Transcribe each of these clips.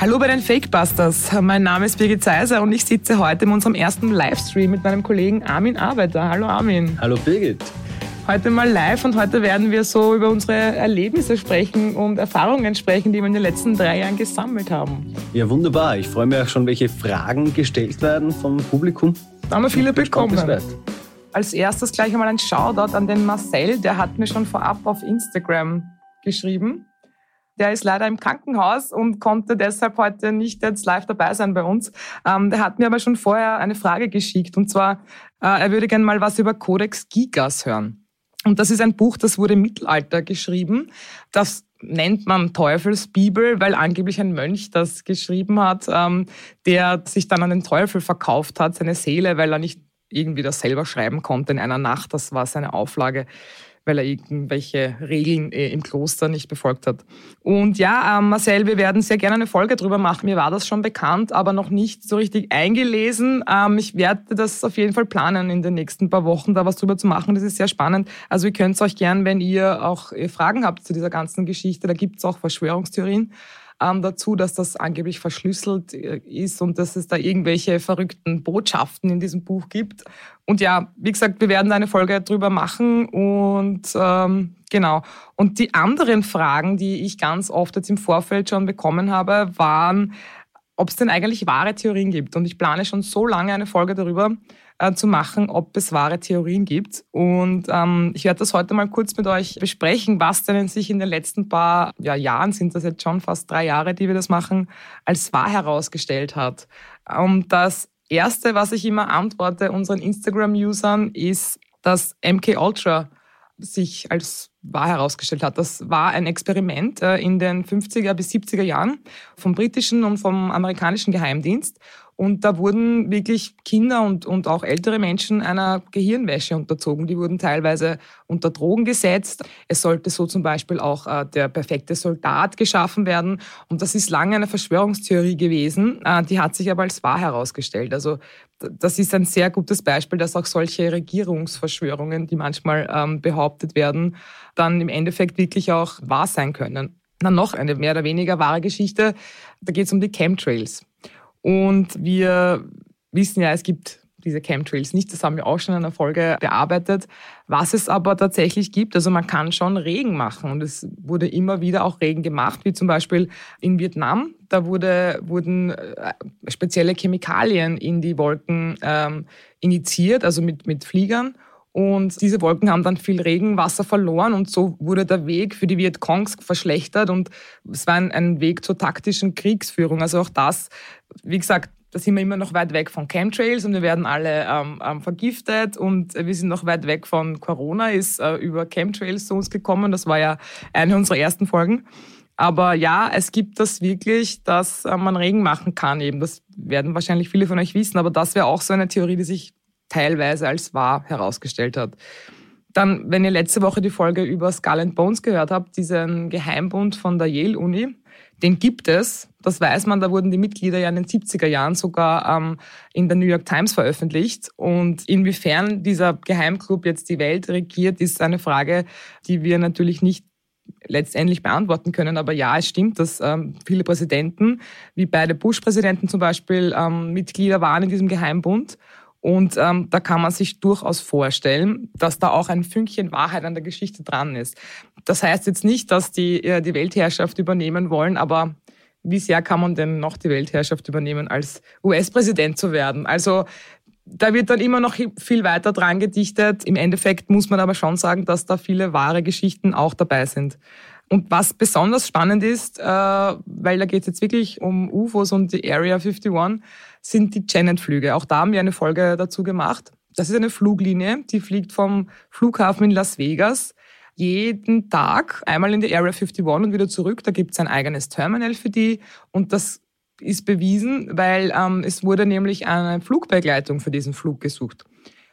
Hallo bei den Fakebusters. Mein Name ist Birgit Seiser und ich sitze heute in unserem ersten Livestream mit meinem Kollegen Armin Arbeiter. Hallo Armin. Hallo Birgit. Heute mal live und heute werden wir so über unsere Erlebnisse sprechen und Erfahrungen sprechen, die wir in den letzten drei Jahren gesammelt haben. Ja, wunderbar. Ich freue mich auch schon, welche Fragen gestellt werden vom Publikum. Da haben wir viele bekommen. Als erstes gleich einmal ein Shoutout an den Marcel, der hat mir schon vorab auf Instagram geschrieben. Der ist leider im Krankenhaus und konnte deshalb heute nicht jetzt live dabei sein bei uns. Ähm, der hat mir aber schon vorher eine Frage geschickt und zwar, äh, er würde gerne mal was über Codex Gigas hören. Und das ist ein Buch, das wurde im Mittelalter geschrieben. Das nennt man Teufelsbibel, weil angeblich ein Mönch das geschrieben hat, ähm, der sich dann an den Teufel verkauft hat, seine Seele, weil er nicht irgendwie das selber schreiben konnte in einer Nacht. Das war seine Auflage weil er irgendwelche Regeln äh, im Kloster nicht befolgt hat. Und ja, ähm, Marcel, wir werden sehr gerne eine Folge drüber machen. Mir war das schon bekannt, aber noch nicht so richtig eingelesen. Ähm, ich werde das auf jeden Fall planen, in den nächsten paar Wochen da was drüber zu machen. Das ist sehr spannend. Also ihr könnt euch gern, wenn ihr auch äh, Fragen habt zu dieser ganzen Geschichte, da gibt es auch Verschwörungstheorien ähm, dazu, dass das angeblich verschlüsselt äh, ist und dass es da irgendwelche verrückten Botschaften in diesem Buch gibt. Und ja, wie gesagt, wir werden eine Folge drüber machen und ähm, genau. Und die anderen Fragen, die ich ganz oft jetzt im Vorfeld schon bekommen habe, waren, ob es denn eigentlich wahre Theorien gibt. Und ich plane schon so lange eine Folge darüber, äh, zu machen, ob es wahre Theorien gibt. Und ähm, ich werde das heute mal kurz mit euch besprechen, was denn sich in den letzten paar ja, Jahren, sind das jetzt schon fast drei Jahre, die wir das machen, als wahr herausgestellt hat. Und das Erste, was ich immer antworte unseren Instagram-Usern, ist, dass MK Ultra sich als wahr herausgestellt hat. Das war ein Experiment äh, in den 50er bis 70er Jahren vom britischen und vom amerikanischen Geheimdienst. Und da wurden wirklich Kinder und, und auch ältere Menschen einer Gehirnwäsche unterzogen. Die wurden teilweise unter Drogen gesetzt. Es sollte so zum Beispiel auch äh, der perfekte Soldat geschaffen werden. Und das ist lange eine Verschwörungstheorie gewesen. Äh, die hat sich aber als wahr herausgestellt. Also das ist ein sehr gutes Beispiel, dass auch solche Regierungsverschwörungen, die manchmal ähm, behauptet werden, dann im Endeffekt wirklich auch wahr sein können. Dann noch eine mehr oder weniger wahre Geschichte. Da geht es um die Chemtrails. Und wir wissen ja, es gibt diese Chemtrails nicht. Das haben wir auch schon in einer Folge bearbeitet. Was es aber tatsächlich gibt, also man kann schon Regen machen und es wurde immer wieder auch Regen gemacht, wie zum Beispiel in Vietnam. Da wurde, wurden äh, spezielle Chemikalien in die Wolken ähm, initiiert, also mit, mit Fliegern. Und diese Wolken haben dann viel Regenwasser verloren und so wurde der Weg für die Vietcongs verschlechtert und es war ein, ein Weg zur taktischen Kriegsführung. Also auch das, wie gesagt, da sind wir immer noch weit weg von Chemtrails und wir werden alle ähm, ähm, vergiftet und wir sind noch weit weg von Corona, ist äh, über Chemtrails zu uns gekommen. Das war ja eine unserer ersten Folgen. Aber ja, es gibt das wirklich, dass äh, man Regen machen kann eben. Das werden wahrscheinlich viele von euch wissen, aber das wäre auch so eine Theorie, die sich teilweise als wahr herausgestellt hat. Dann, wenn ihr letzte Woche die Folge über Skull and Bones gehört habt, diesen Geheimbund von der Yale-Uni, den gibt es, das weiß man, da wurden die Mitglieder ja in den 70er Jahren sogar ähm, in der New York Times veröffentlicht. Und inwiefern dieser Geheimclub jetzt die Welt regiert, ist eine Frage, die wir natürlich nicht letztendlich beantworten können. Aber ja, es stimmt, dass ähm, viele Präsidenten, wie beide Bush-Präsidenten zum Beispiel, ähm, Mitglieder waren in diesem Geheimbund. Und ähm, da kann man sich durchaus vorstellen, dass da auch ein Fünkchen Wahrheit an der Geschichte dran ist. Das heißt jetzt nicht, dass die äh, die Weltherrschaft übernehmen wollen, aber wie sehr kann man denn noch die Weltherrschaft übernehmen, als US-Präsident zu werden? Also da wird dann immer noch viel weiter dran gedichtet. Im Endeffekt muss man aber schon sagen, dass da viele wahre Geschichten auch dabei sind. Und was besonders spannend ist, äh, weil da geht es jetzt wirklich um UFOs und die Area 51, sind die Janet-Flüge. Auch da haben wir eine Folge dazu gemacht. Das ist eine Fluglinie, die fliegt vom Flughafen in Las Vegas jeden Tag einmal in die Area 51 und wieder zurück. Da gibt es ein eigenes Terminal für die und das ist bewiesen, weil ähm, es wurde nämlich eine Flugbegleitung für diesen Flug gesucht.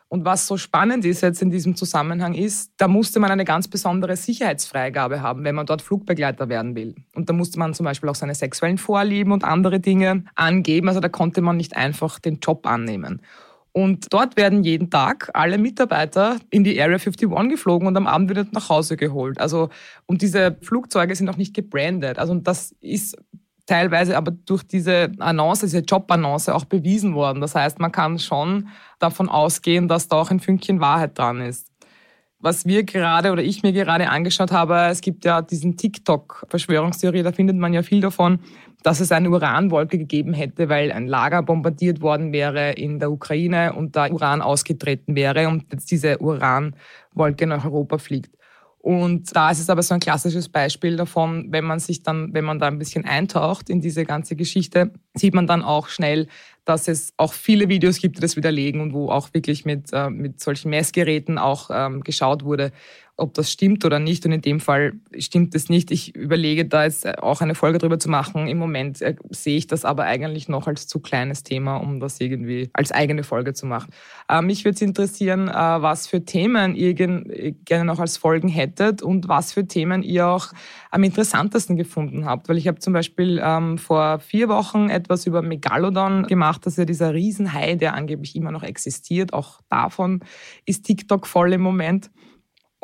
Und was so spannend ist jetzt in diesem Zusammenhang ist, da musste man eine ganz besondere Sicherheitsfreigabe haben, wenn man dort Flugbegleiter werden will. Und da musste man zum Beispiel auch seine sexuellen Vorlieben und andere Dinge angeben. Also da konnte man nicht einfach den Job annehmen. Und dort werden jeden Tag alle Mitarbeiter in die Area 51 geflogen und am Abend wieder nach Hause geholt. Also, und diese Flugzeuge sind auch nicht gebrandet. Also, das ist teilweise aber durch diese Annonce, diese Jobannonce auch bewiesen worden. Das heißt, man kann schon davon ausgehen, dass da auch ein Fünkchen Wahrheit dran ist. Was wir gerade oder ich mir gerade angeschaut habe, es gibt ja diesen TikTok-Verschwörungstheorie, da findet man ja viel davon, dass es eine Uranwolke gegeben hätte, weil ein Lager bombardiert worden wäre in der Ukraine und da Uran ausgetreten wäre und jetzt diese Uranwolke nach Europa fliegt. Und da ist es aber so ein klassisches Beispiel davon, wenn man sich dann, wenn man da ein bisschen eintaucht in diese ganze Geschichte, sieht man dann auch schnell, dass es auch viele Videos gibt, die das widerlegen und wo auch wirklich mit, äh, mit solchen Messgeräten auch ähm, geschaut wurde, ob das stimmt oder nicht. Und in dem Fall stimmt es nicht. Ich überlege da jetzt auch eine Folge drüber zu machen. Im Moment äh, sehe ich das aber eigentlich noch als zu kleines Thema, um das irgendwie als eigene Folge zu machen. Äh, mich würde es interessieren, äh, was für Themen ihr gerne noch als Folgen hättet und was für Themen ihr auch am interessantesten gefunden habt. Weil ich habe zum Beispiel ähm, vor vier Wochen etwas über Megalodon gemacht. Das ist ja dieser Riesenhai, der angeblich immer noch existiert. Auch davon ist TikTok voll im Moment.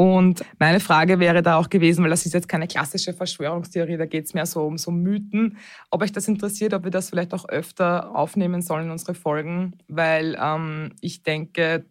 Und meine Frage wäre da auch gewesen, weil das ist jetzt keine klassische Verschwörungstheorie, da geht es mehr so um so Mythen, ob euch das interessiert, ob wir das vielleicht auch öfter aufnehmen sollen in unsere Folgen, weil ähm, ich denke,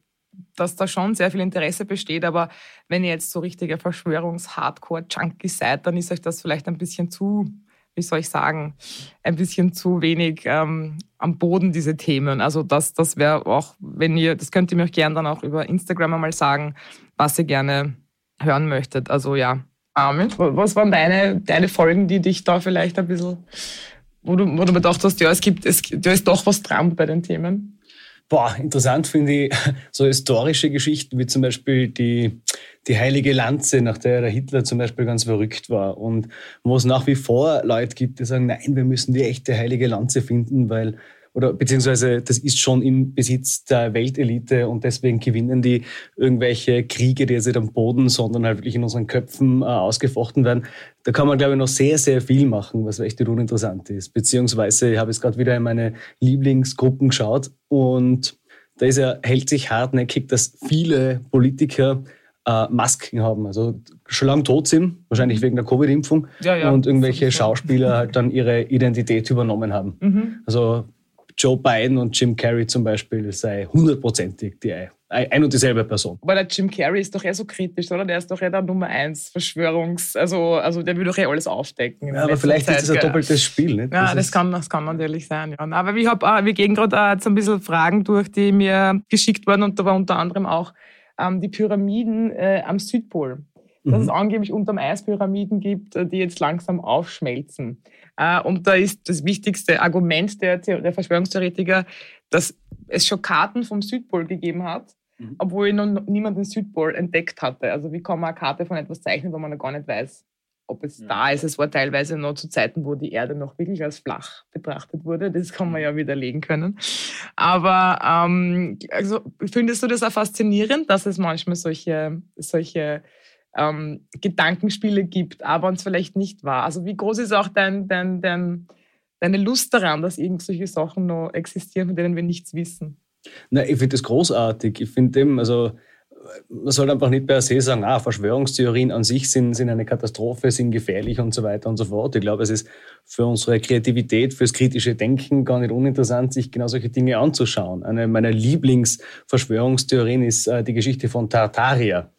dass da schon sehr viel Interesse besteht, aber wenn ihr jetzt so richtige Verschwörungs-Hardcore-Junkies seid, dann ist euch das vielleicht ein bisschen zu, wie soll ich sagen, ein bisschen zu wenig ähm, am Boden, diese Themen. Also das, das wäre auch, wenn ihr, das könnt ihr mir auch gerne dann auch über Instagram einmal sagen, was ihr gerne hören möchtet. Also ja, Armin, was waren deine, deine Folgen, die dich da vielleicht ein bisschen, wo du, wo du bedacht hast, ja, es gibt, es, da ist doch was dran bei den Themen? Boah, interessant finde ich so historische Geschichten, wie zum Beispiel die, die heilige Lanze, nach der der Hitler zum Beispiel ganz verrückt war. Und wo es nach wie vor Leute gibt, die sagen, nein, wir müssen die echte heilige Lanze finden, weil oder beziehungsweise das ist schon im Besitz der Weltelite und deswegen gewinnen die irgendwelche Kriege, die jetzt nicht am Boden, sondern halt wirklich in unseren Köpfen äh, ausgefochten werden. Da kann man, glaube ich, noch sehr, sehr viel machen, was echt uninteressant ist. Beziehungsweise ich habe jetzt gerade wieder in meine Lieblingsgruppen geschaut und da ist ja, hält sich hartnäckig, dass viele Politiker äh, Masken haben, also schon lange tot sind, wahrscheinlich wegen der Covid-Impfung, ja, ja, und irgendwelche Schauspieler halt dann ihre Identität übernommen haben. Mhm. Also Joe Biden und Jim Carrey zum Beispiel sei hundertprozentig die ein und dieselbe Person. Aber der Jim Carrey ist doch eher so kritisch, oder? Der ist doch eher der Nummer eins Verschwörungs-, also, also der will doch eh alles aufdecken. Ja, aber vielleicht Zeit, ist das ein doppeltes Spiel, nicht? Ja, das, das kann, das kann natürlich sein, ja. Aber ich hab, äh, wir gehen gerade äh, so ein bisschen Fragen durch, die mir geschickt wurden und da war unter anderem auch ähm, die Pyramiden äh, am Südpol dass mhm. es angeblich unterm Eis Pyramiden gibt, äh, die jetzt langsam aufschmelzen. Äh, und da ist das wichtigste Argument der, der Verschwörungstheoretiker, dass es schon Karten vom Südpol gegeben hat, mhm. obwohl noch niemand den Südpol entdeckt hatte. Also wie kann man eine Karte von etwas zeichnen, wo man noch gar nicht weiß, ob es ja. da ist. Es war teilweise noch zu Zeiten, wo die Erde noch wirklich als flach betrachtet wurde. Das kann man ja widerlegen können. Aber ähm, also, findest du das auch faszinierend, dass es manchmal solche, solche ähm, Gedankenspiele gibt, aber uns vielleicht nicht war. Also wie groß ist auch dein, dein, dein, deine Lust daran, dass irgendwelche Sachen noch existieren, von denen wir nichts wissen? Na, ich finde das großartig. Ich finde dem, also man soll einfach nicht per se sagen, ah, Verschwörungstheorien an sich sind, sind eine Katastrophe, sind gefährlich und so weiter und so fort. Ich glaube, es ist für unsere Kreativität, fürs kritische Denken gar nicht uninteressant, sich genau solche Dinge anzuschauen. Eine meiner Lieblingsverschwörungstheorien ist äh, die Geschichte von Tartaria.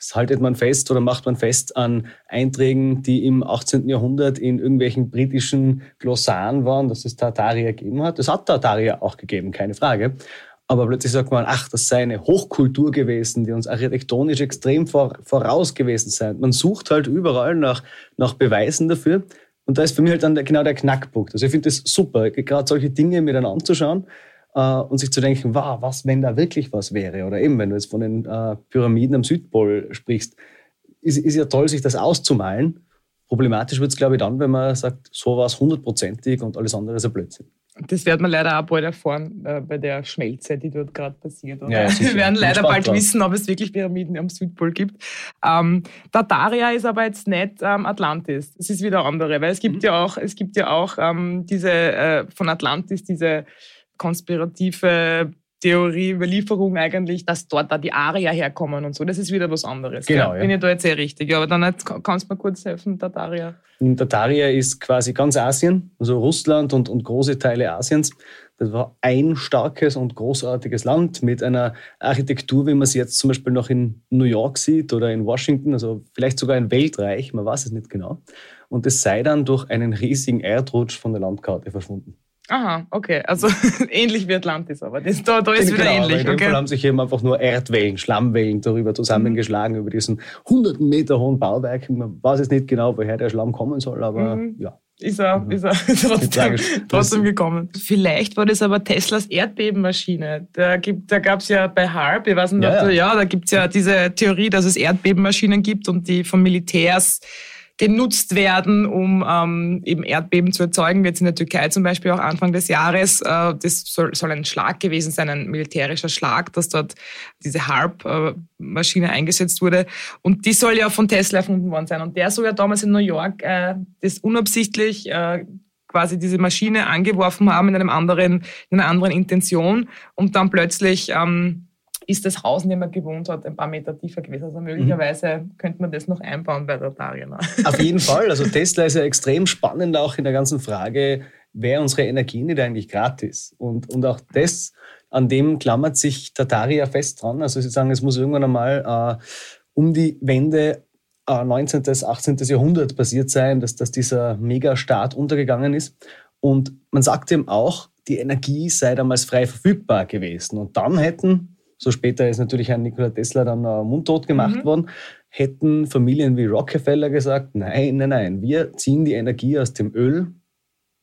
Das haltet man fest oder macht man fest an Einträgen, die im 18. Jahrhundert in irgendwelchen britischen Glossaren waren, dass es Tartaria gegeben hat. Es hat Tartaria auch gegeben, keine Frage. Aber plötzlich sagt man, ach, das sei eine Hochkultur gewesen, die uns architektonisch extrem voraus gewesen sei. Man sucht halt überall nach, nach Beweisen dafür. Und da ist für mich halt dann genau der Knackpunkt. Also ich finde es super, gerade solche Dinge mir dann anzuschauen und sich zu denken, wow, was, wenn da wirklich was wäre? Oder eben, wenn du jetzt von den äh, Pyramiden am Südpol sprichst, ist, ist ja toll, sich das auszumalen. Problematisch wird es, glaube ich, dann, wenn man sagt, so war es hundertprozentig und alles andere ist ein Blödsinn. Das wird man leider auch bald erfahren äh, bei der Schmelze, die dort gerade passiert. Ja, Wir werden leider bald drauf. wissen, ob es wirklich Pyramiden am Südpol gibt. Ähm, Tartaria ist aber jetzt nicht ähm, Atlantis. Es ist wieder andere, weil es gibt mhm. ja auch, es gibt ja auch ähm, diese äh, von Atlantis diese konspirative Theorie, Überlieferung eigentlich, dass dort da die Arier herkommen und so. Das ist wieder was anderes. Genau, ja. Bin ich da jetzt sehr richtig. Ja, aber dann kannst du mir kurz helfen, Tataria? Tataria ist quasi ganz Asien, also Russland und, und große Teile Asiens. Das war ein starkes und großartiges Land mit einer Architektur, wie man sie jetzt zum Beispiel noch in New York sieht oder in Washington, also vielleicht sogar ein Weltreich, man weiß es nicht genau. Und das sei dann durch einen riesigen Erdrutsch von der Landkarte verschwunden. Aha, okay. Also ähnlich wie Atlantis, aber das, da, da ist genau, wieder ähnlich. In dem okay. Fall haben sich eben einfach nur Erdwellen, Schlammwellen darüber zusammengeschlagen, mhm. über diesen hunderten Meter hohen Bauwerk. Man weiß jetzt nicht genau, woher der Schlamm kommen soll, aber mhm. ja. Ist er, mhm. ist er trotzdem, trotzdem gekommen. Vielleicht war das aber Teslas Erdbebenmaschine. Da, da gab es ja bei HARP, ich weiß nicht, ja, ja. ja da gibt es ja diese Theorie, dass es Erdbebenmaschinen gibt und die von Militärs genutzt werden, um ähm, eben Erdbeben zu erzeugen, wie jetzt in der Türkei zum Beispiel auch Anfang des Jahres. Äh, das soll, soll ein Schlag gewesen sein, ein militärischer Schlag, dass dort diese HARP-Maschine äh, eingesetzt wurde. Und die soll ja von Tesla erfunden worden sein. Und der soll ja damals in New York äh, das unabsichtlich äh, quasi diese Maschine angeworfen haben in einem anderen, in einer anderen Intention und dann plötzlich ähm, ist das Haus, in dem man gewohnt hat, ein paar Meter tiefer gewesen. Also möglicherweise mhm. könnte man das noch einbauen bei der Tarina. Auf jeden Fall. Also Tesla ist ja extrem spannend auch in der ganzen Frage, wäre unsere Energie nicht eigentlich gratis? Und, und auch das, an dem klammert sich Tataria fest dran. Also sie sagen, es muss irgendwann einmal äh, um die Wende äh, 19. bis 18. Jahrhundert passiert sein, dass, dass dieser Megastaat untergegangen ist. Und man sagt eben auch, die Energie sei damals frei verfügbar gewesen. Und dann hätten so später ist natürlich ein Nikola Tesla dann äh, mundtot gemacht mhm. worden, hätten Familien wie Rockefeller gesagt, nein, nein, nein, wir ziehen die Energie aus dem Öl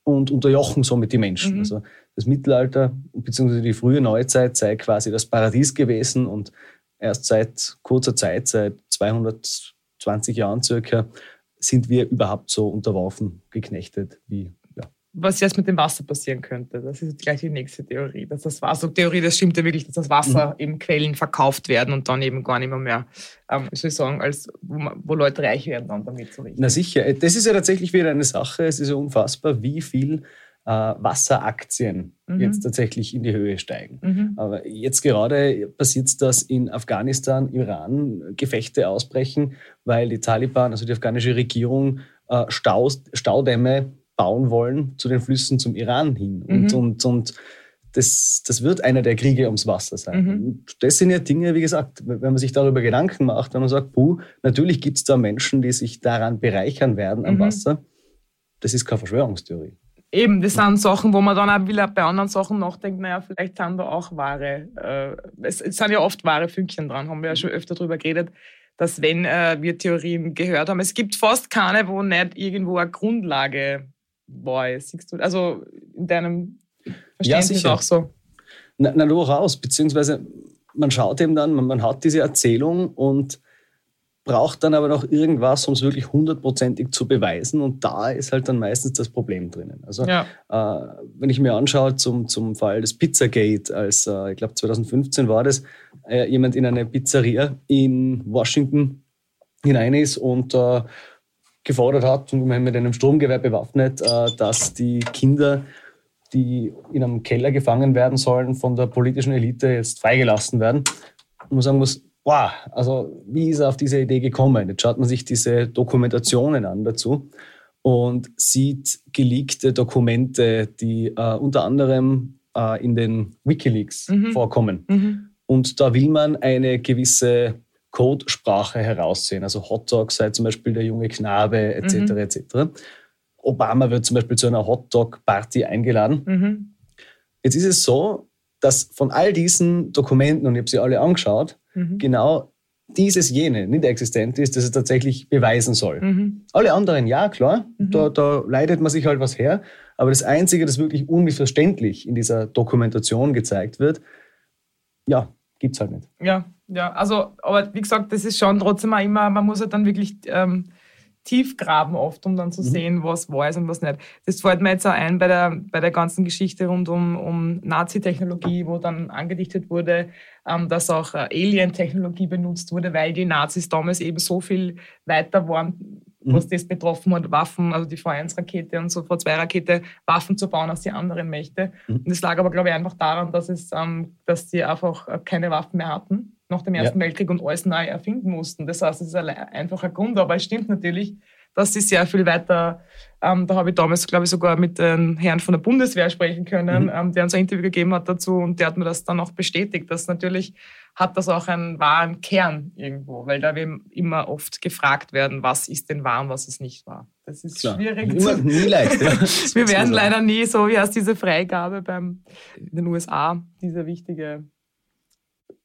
und unterjochen somit die Menschen. Mhm. Also das Mittelalter bzw. die frühe Neuzeit sei quasi das Paradies gewesen und erst seit kurzer Zeit, seit 220 Jahren circa, sind wir überhaupt so unterworfen, geknechtet wie was jetzt mit dem Wasser passieren könnte. Das ist gleich die nächste Theorie. Dass das Wasser, Theorie, das stimmt ja wirklich, dass das Wasser mhm. eben Quellen verkauft werden und dann eben gar nicht mehr, mehr ähm, ich soll sagen, als wo, wo, Leute reich werden dann damit so richtig. Na sicher, das ist ja tatsächlich wieder eine Sache. Es ist ja unfassbar, wie viel äh, Wasseraktien mhm. jetzt tatsächlich in die Höhe steigen. Mhm. Aber jetzt gerade passiert es, dass in Afghanistan, Iran Gefechte ausbrechen, weil die Taliban, also die afghanische Regierung, äh, Staus, Staudämme bauen wollen zu den Flüssen zum Iran hin. Und, mhm. und, und das, das wird einer der Kriege ums Wasser sein. Mhm. Das sind ja Dinge, wie gesagt, wenn man sich darüber Gedanken macht, wenn man sagt, puh, natürlich gibt es da Menschen, die sich daran bereichern werden am mhm. Wasser. Das ist keine Verschwörungstheorie. Eben, das sind Sachen, wo man dann auch wieder bei anderen Sachen nachdenkt, naja, vielleicht sind da auch wahre, äh, es, es, sind ja oft wahre Fünkchen dran, haben wir ja schon öfter darüber geredet, dass wenn äh, wir Theorien gehört haben, es gibt fast keine, wo nicht irgendwo eine Grundlage boy, siehst du, also in deinem Verständnis ja, auch so. Na, na, durchaus, beziehungsweise man schaut eben dann, man, man hat diese Erzählung und braucht dann aber noch irgendwas, um es wirklich hundertprozentig zu beweisen. Und da ist halt dann meistens das Problem drinnen. Also ja. äh, wenn ich mir anschaue zum, zum Fall des Pizzagate, als äh, ich glaube 2015 war das, äh, jemand in eine Pizzeria in Washington hinein ist und äh, gefordert hat, und mit einem Stromgewehr bewaffnet, äh, dass die Kinder, die in einem Keller gefangen werden sollen, von der politischen Elite jetzt freigelassen werden. Und man sagen muss, wow, also wie ist er auf diese Idee gekommen? Jetzt schaut man sich diese Dokumentationen an dazu und sieht geleakte Dokumente, die äh, unter anderem äh, in den Wikileaks mhm. vorkommen. Mhm. Und da will man eine gewisse Codesprache heraussehen. Also Hotdog sei zum Beispiel der junge Knabe etc. Mhm. etc. Obama wird zum Beispiel zu einer Hotdog-Party eingeladen. Mhm. Jetzt ist es so, dass von all diesen Dokumenten, und ich habe sie alle angeschaut, mhm. genau dieses jene nicht existent ist, dass es tatsächlich beweisen soll. Mhm. Alle anderen, ja, klar, mhm. da, da, leidet man sich halt was her. Aber das Einzige, das wirklich unmissverständlich in dieser Dokumentation gezeigt wird, ja, gibt es halt nicht. Ja, Ja, also, aber wie gesagt, das ist schon trotzdem auch immer, man muss halt dann wirklich ähm, tief graben oft, um dann zu mhm. sehen, was wahr ist und was nicht. Das fällt mir jetzt auch ein bei der, bei der ganzen Geschichte rund um, um Nazi-Technologie, wo dann angedichtet wurde, ähm, dass auch äh, Alien-Technologie benutzt wurde, weil die Nazis damals eben so viel weiter waren, mhm. was das betroffen hat, Waffen, also die V1-Rakete und so V2-Rakete, Waffen zu bauen als die anderen Mächte. Mhm. Und das lag aber, glaube ich, einfach daran, dass, es, ähm, dass die einfach keine Waffen mehr hatten nach dem Ersten ja. Weltkrieg und alles neu erfinden mussten. Das heißt, es ist ein einfacher Grund, aber es stimmt natürlich, dass sie sehr viel weiter, ähm, da habe ich damals, glaube ich, sogar mit den Herrn von der Bundeswehr sprechen können, mhm. ähm, der uns ein Interview gegeben hat dazu und der hat mir das dann auch bestätigt, dass natürlich hat das auch einen wahren Kern irgendwo, weil da wir immer oft gefragt werden, was ist denn wahr und was ist nicht wahr. Das ist Klar. schwierig. Immer, nie leicht. Ja. wir werden leider nie so, wie heißt diese Freigabe beim, in den USA, diese wichtige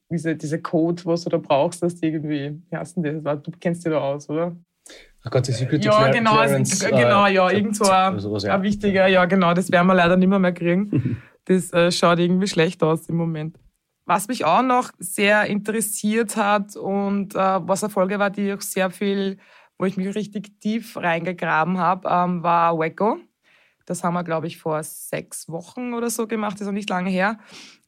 diese, diese Code, was du da brauchst, dass die irgendwie, wie heißt denn das? Du kennst dich da aus, oder? Ach Gott, die Security Ja, genau, Clearance, also, genau, ja, äh, irgend so ein, sowas, ja. ein wichtiger, ja, genau, das werden wir leider nicht mehr, mehr kriegen. Das äh, schaut irgendwie schlecht aus im Moment. Was mich auch noch sehr interessiert hat und äh, was eine Folge war, die auch sehr viel, wo ich mich richtig tief reingegraben habe, ähm, war Wacko. Das haben wir, glaube ich, vor sechs Wochen oder so gemacht, das ist noch nicht lange her.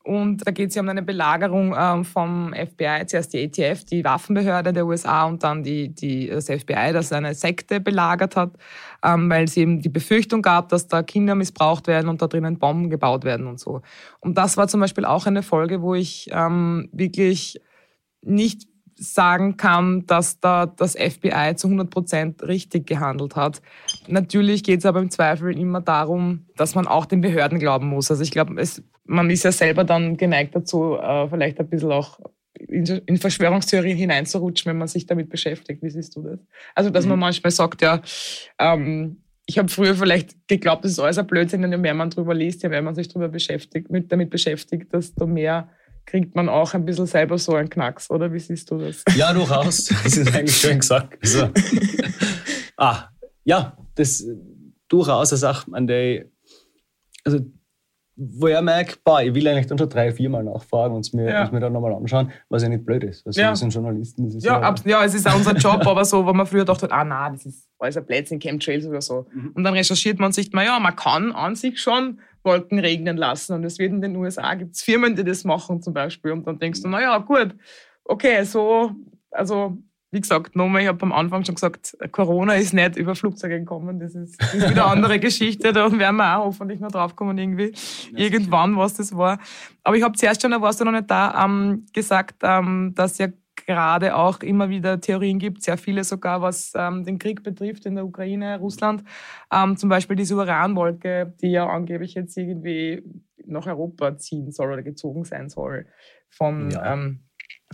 Und da geht es ja um eine Belagerung ähm, vom FBI, zuerst die ATF, die Waffenbehörde der USA und dann die, die, das FBI, das eine Sekte belagert hat, ähm, weil es eben die Befürchtung gab, dass da Kinder missbraucht werden und da drinnen Bomben gebaut werden und so. Und das war zum Beispiel auch eine Folge, wo ich ähm, wirklich nicht sagen kann, dass da das FBI zu 100 Prozent richtig gehandelt hat. Natürlich geht es aber im Zweifel immer darum, dass man auch den Behörden glauben muss. Also ich glaube, man ist ja selber dann geneigt dazu, äh, vielleicht ein bisschen auch in, in Verschwörungstheorien hineinzurutschen, wenn man sich damit beschäftigt. Wie siehst du das? Also, dass mhm. man manchmal sagt, ja, ähm, ich habe früher vielleicht geglaubt, das ist alles ein Blödsinn, und je mehr man drüber liest, je mehr man sich darüber beschäftigt, mit, damit beschäftigt, desto mehr kriegt man auch ein bisschen selber so einen Knacks, oder wie siehst du das? Ja, durchaus. Das ist eigentlich schön gesagt. Also, ah, ja, das durchaus eine Sache, an der also wo ich merke, boah, ich will eigentlich dann schon drei, viermal nachfragen und es mir, ja. mir dann nochmal anschauen, was ja nicht blöd ist. Also ja. wir sind Journalisten. Das ist ja, ja, ja, es ist auch unser Job, aber so, wo man früher dachte, ah nein, das ist alles ein Blödsinn, Chemtrails oder so. Mhm. Und dann recherchiert man sich, ja, man kann an sich schon Wolken regnen lassen. Und es wird in den USA, gibt es Firmen, die das machen zum Beispiel. Und dann denkst du, naja, gut, okay, so, also wie gesagt, nochmal, ich habe am Anfang schon gesagt, Corona ist nicht über Flugzeuge gekommen. Das ist, das ist wieder eine andere Geschichte. Da werden wir auch hoffentlich noch drauf kommen, irgendwie, ja, irgendwann, was das war. Aber ich habe zuerst schon, da warst du noch nicht da, ähm, gesagt, ähm, dass ja gerade auch immer wieder Theorien gibt, sehr viele sogar, was ähm, den Krieg betrifft in der Ukraine, Russland. Ähm, zum Beispiel diese Uranwolke, die ja angeblich jetzt irgendwie nach Europa ziehen soll oder gezogen sein soll. Von, ja.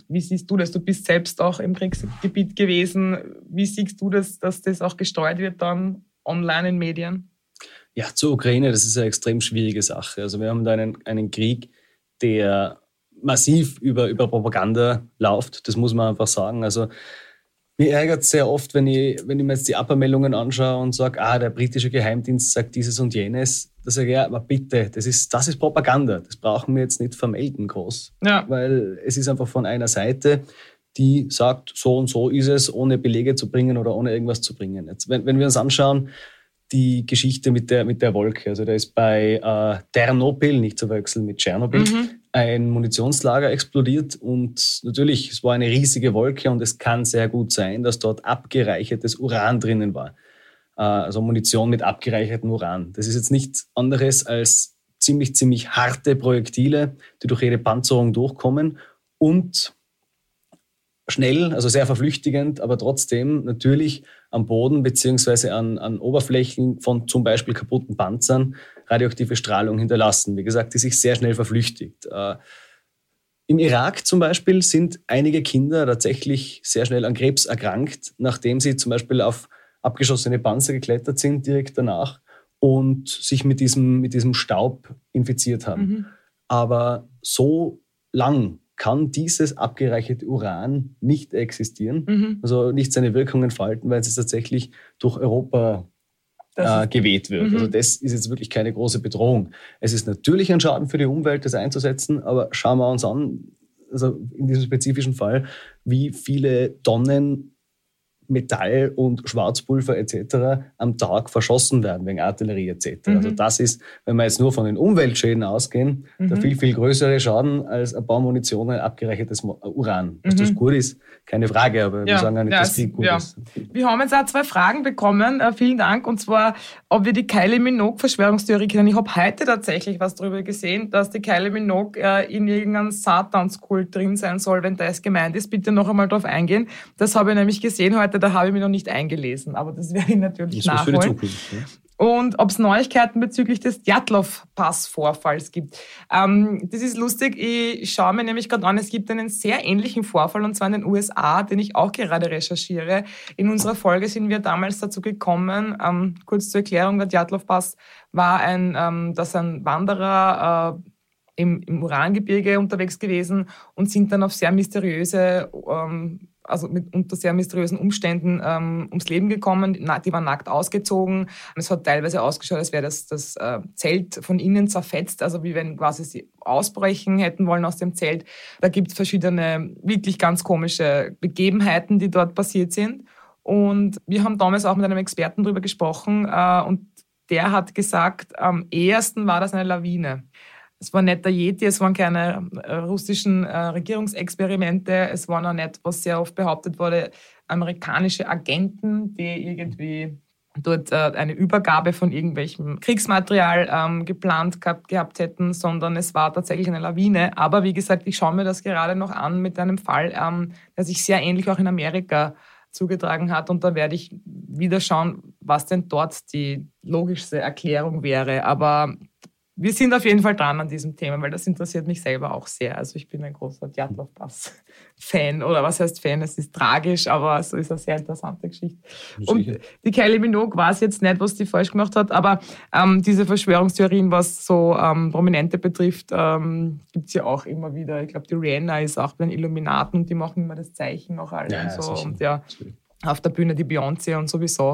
Wie siehst du das? Du bist selbst auch im Kriegsgebiet gewesen. Wie siehst du das, dass das auch gesteuert wird dann online in Medien? Ja, zur Ukraine, das ist eine extrem schwierige Sache. Also wir haben da einen, einen Krieg, der massiv über, über Propaganda läuft. Das muss man einfach sagen. Also mir ärgert es sehr oft, wenn ich, wenn ich mir jetzt die Abmeldungen anschaue und sage, ah, der britische Geheimdienst sagt dieses und jenes. Da sage ich, ja, aber bitte, das ist, das ist Propaganda. Das brauchen wir jetzt nicht vermelden groß. Ja. Weil es ist einfach von einer Seite, die sagt, so und so ist es, ohne Belege zu bringen oder ohne irgendwas zu bringen. Jetzt, wenn, wenn wir uns anschauen, die Geschichte mit der, mit der Wolke. Also da ist bei äh, Ternopil, nicht zu wechseln mit Tschernobyl, mhm. Ein Munitionslager explodiert und natürlich, es war eine riesige Wolke und es kann sehr gut sein, dass dort abgereichertes Uran drinnen war. Äh, also Munition mit abgereichertem Uran. Das ist jetzt nichts anderes als ziemlich, ziemlich harte Projektile, die durch jede Panzerung durchkommen und schnell, also sehr verflüchtigend, aber trotzdem natürlich am Boden beziehungsweise an, an Oberflächen von zum Beispiel kaputten Panzern radioaktive Strahlung hinterlassen. Wie gesagt, die sich sehr schnell verflüchtigt. Äh, Im Irak zum Beispiel sind einige Kinder tatsächlich sehr schnell an Krebs erkrankt, nachdem sie zum Beispiel auf abgeschossene Panzer geklettert sind direkt danach und sich mit diesem, mit diesem Staub infiziert haben. Mhm. Aber so lang kann dieses abgereicherte Uran nicht existieren, mhm. also nicht seine Wirkungen entfalten, weil es tatsächlich durch Europa äh, geweht wird. Mhm. Also das ist jetzt wirklich keine große Bedrohung. Es ist natürlich ein Schaden für die Umwelt, das einzusetzen, aber schauen wir uns an, also in diesem spezifischen Fall, wie viele Tonnen Metall und Schwarzpulver etc. am Tag verschossen werden wegen Artillerie etc. Mhm. Also das ist, wenn wir jetzt nur von den Umweltschäden ausgehen, mhm. der viel, viel größere Schaden als ein paar Munitionen abgereichertes Uran. Dass mhm. das gut ist, keine Frage, aber ja. wir sagen ja nicht, ja, dass viel gut ja. ist. Wir haben jetzt auch zwei Fragen bekommen, uh, vielen Dank, und zwar, ob wir die Kylie Minogue-Verschwörungstheorie kennen. Ich habe heute tatsächlich was darüber gesehen, dass die Kylie Minogue uh, in irgendeinem Satanskult drin sein soll, wenn das gemeint ist. Bitte noch einmal darauf eingehen. Das habe ich nämlich gesehen heute da habe ich mich noch nicht eingelesen, aber das werde ich natürlich das nachholen. Für die Zukunft, ja. Und ob es Neuigkeiten bezüglich des Djatlov-Pass-Vorfalls gibt. Ähm, das ist lustig. Ich schaue mir nämlich gerade an, es gibt einen sehr ähnlichen Vorfall, und zwar in den USA, den ich auch gerade recherchiere. In unserer Folge sind wir damals dazu gekommen, ähm, kurz zur Erklärung, der Djatlov-Pass war ein, ähm, dass ein Wanderer äh, im, im Urangebirge unterwegs gewesen und sind dann auf sehr mysteriöse ähm, also mit, unter sehr mysteriösen Umständen ähm, ums Leben gekommen. Die waren nackt ausgezogen. Es hat teilweise ausgeschaut, als wäre das, das äh, Zelt von innen zerfetzt, also wie wenn quasi sie ausbrechen hätten wollen aus dem Zelt. Da gibt es verschiedene wirklich ganz komische Begebenheiten, die dort passiert sind. Und wir haben damals auch mit einem Experten darüber gesprochen äh, und der hat gesagt, am ehesten war das eine Lawine. Es war nicht der Yeti, es waren keine äh, russischen äh, Regierungsexperimente, es waren auch nicht, was sehr oft behauptet wurde, amerikanische Agenten, die irgendwie dort äh, eine Übergabe von irgendwelchem Kriegsmaterial ähm, geplant gehabt, gehabt hätten, sondern es war tatsächlich eine Lawine. Aber wie gesagt, ich schaue mir das gerade noch an mit einem Fall, ähm, der sich sehr ähnlich auch in Amerika zugetragen hat. Und da werde ich wieder schauen, was denn dort die logischste Erklärung wäre. Aber wir sind auf jeden Fall dran an diesem Thema, weil das interessiert mich selber auch sehr. Also ich bin ein großer Djatlov-Pass-Fan oder was heißt Fan? Es ist tragisch, aber es ist eine sehr interessante Geschichte. Und die Kylie Minogue weiß jetzt nicht, was die falsch gemacht hat, aber ähm, diese Verschwörungstheorien, was so ähm, Prominente betrifft, ähm, gibt es ja auch immer wieder. Ich glaube, die Rihanna ist auch bei den Illuminaten und die machen immer das Zeichen noch alle ja, und so. Und ja, auf der Bühne die Beyoncé und sowieso.